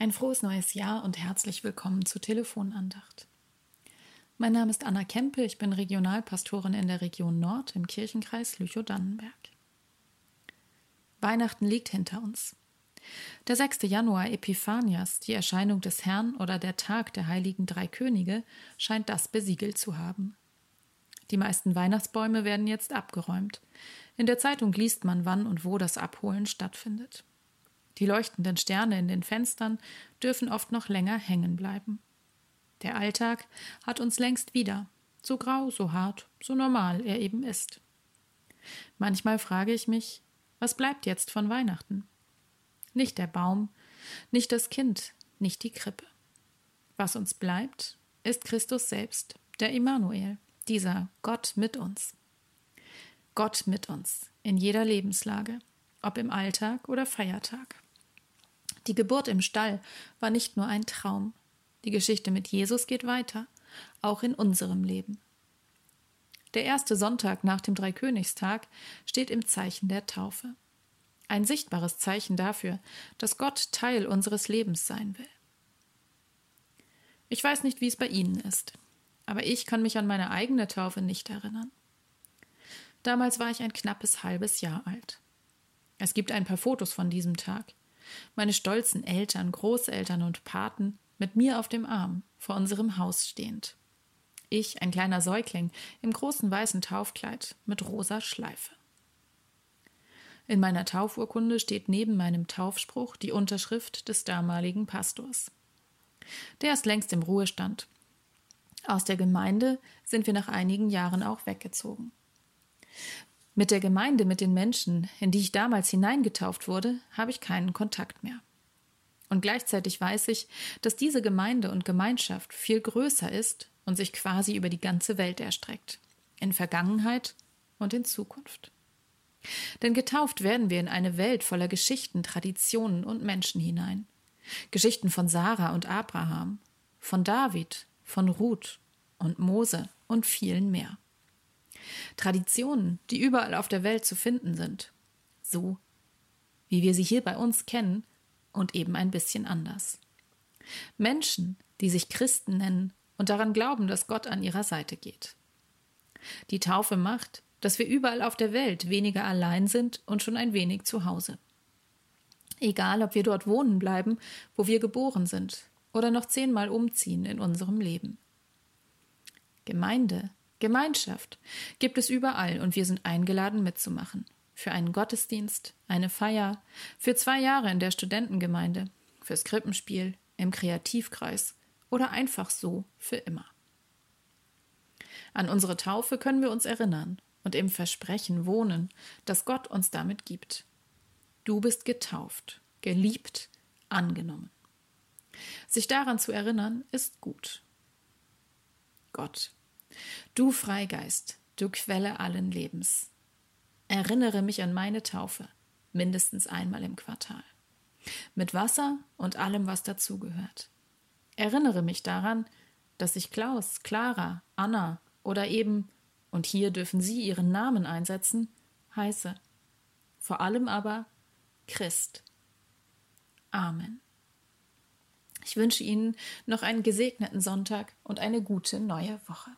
Ein frohes neues Jahr und herzlich willkommen zur Telefonandacht. Mein Name ist Anna Kempe, ich bin Regionalpastorin in der Region Nord im Kirchenkreis Lüchow-Dannenberg. Weihnachten liegt hinter uns. Der 6. Januar Epiphanias, die Erscheinung des Herrn oder der Tag der heiligen drei Könige, scheint das besiegelt zu haben. Die meisten Weihnachtsbäume werden jetzt abgeräumt. In der Zeitung liest man, wann und wo das Abholen stattfindet. Die leuchtenden Sterne in den Fenstern dürfen oft noch länger hängen bleiben. Der Alltag hat uns längst wieder, so grau, so hart, so normal er eben ist. Manchmal frage ich mich, was bleibt jetzt von Weihnachten? Nicht der Baum, nicht das Kind, nicht die Krippe. Was uns bleibt, ist Christus selbst, der Immanuel, dieser Gott mit uns. Gott mit uns in jeder Lebenslage, ob im Alltag oder Feiertag. Die Geburt im Stall war nicht nur ein Traum. Die Geschichte mit Jesus geht weiter, auch in unserem Leben. Der erste Sonntag nach dem Dreikönigstag steht im Zeichen der Taufe. Ein sichtbares Zeichen dafür, dass Gott Teil unseres Lebens sein will. Ich weiß nicht, wie es bei Ihnen ist, aber ich kann mich an meine eigene Taufe nicht erinnern. Damals war ich ein knappes halbes Jahr alt. Es gibt ein paar Fotos von diesem Tag meine stolzen Eltern, Großeltern und Paten mit mir auf dem Arm vor unserem Haus stehend. Ich, ein kleiner Säugling, im großen weißen Taufkleid mit rosa Schleife. In meiner Taufurkunde steht neben meinem Taufspruch die Unterschrift des damaligen Pastors. Der ist längst im Ruhestand. Aus der Gemeinde sind wir nach einigen Jahren auch weggezogen. Mit der Gemeinde, mit den Menschen, in die ich damals hineingetauft wurde, habe ich keinen Kontakt mehr. Und gleichzeitig weiß ich, dass diese Gemeinde und Gemeinschaft viel größer ist und sich quasi über die ganze Welt erstreckt. In Vergangenheit und in Zukunft. Denn getauft werden wir in eine Welt voller Geschichten, Traditionen und Menschen hinein. Geschichten von Sarah und Abraham, von David, von Ruth und Mose und vielen mehr. Traditionen, die überall auf der Welt zu finden sind. So, wie wir sie hier bei uns kennen und eben ein bisschen anders. Menschen, die sich Christen nennen und daran glauben, dass Gott an ihrer Seite geht. Die Taufe macht, dass wir überall auf der Welt weniger allein sind und schon ein wenig zu Hause. Egal, ob wir dort wohnen bleiben, wo wir geboren sind, oder noch zehnmal umziehen in unserem Leben. Gemeinde Gemeinschaft gibt es überall und wir sind eingeladen mitzumachen. Für einen Gottesdienst, eine Feier, für zwei Jahre in der Studentengemeinde, fürs Krippenspiel, im Kreativkreis oder einfach so für immer. An unsere Taufe können wir uns erinnern und im Versprechen wohnen, das Gott uns damit gibt. Du bist getauft, geliebt, angenommen. Sich daran zu erinnern, ist gut. Gott Du Freigeist, du Quelle allen Lebens, erinnere mich an meine Taufe, mindestens einmal im Quartal. Mit Wasser und allem, was dazugehört. Erinnere mich daran, dass ich Klaus, Clara, Anna oder eben, und hier dürfen Sie Ihren Namen einsetzen, heiße. Vor allem aber Christ. Amen. Ich wünsche Ihnen noch einen gesegneten Sonntag und eine gute neue Woche.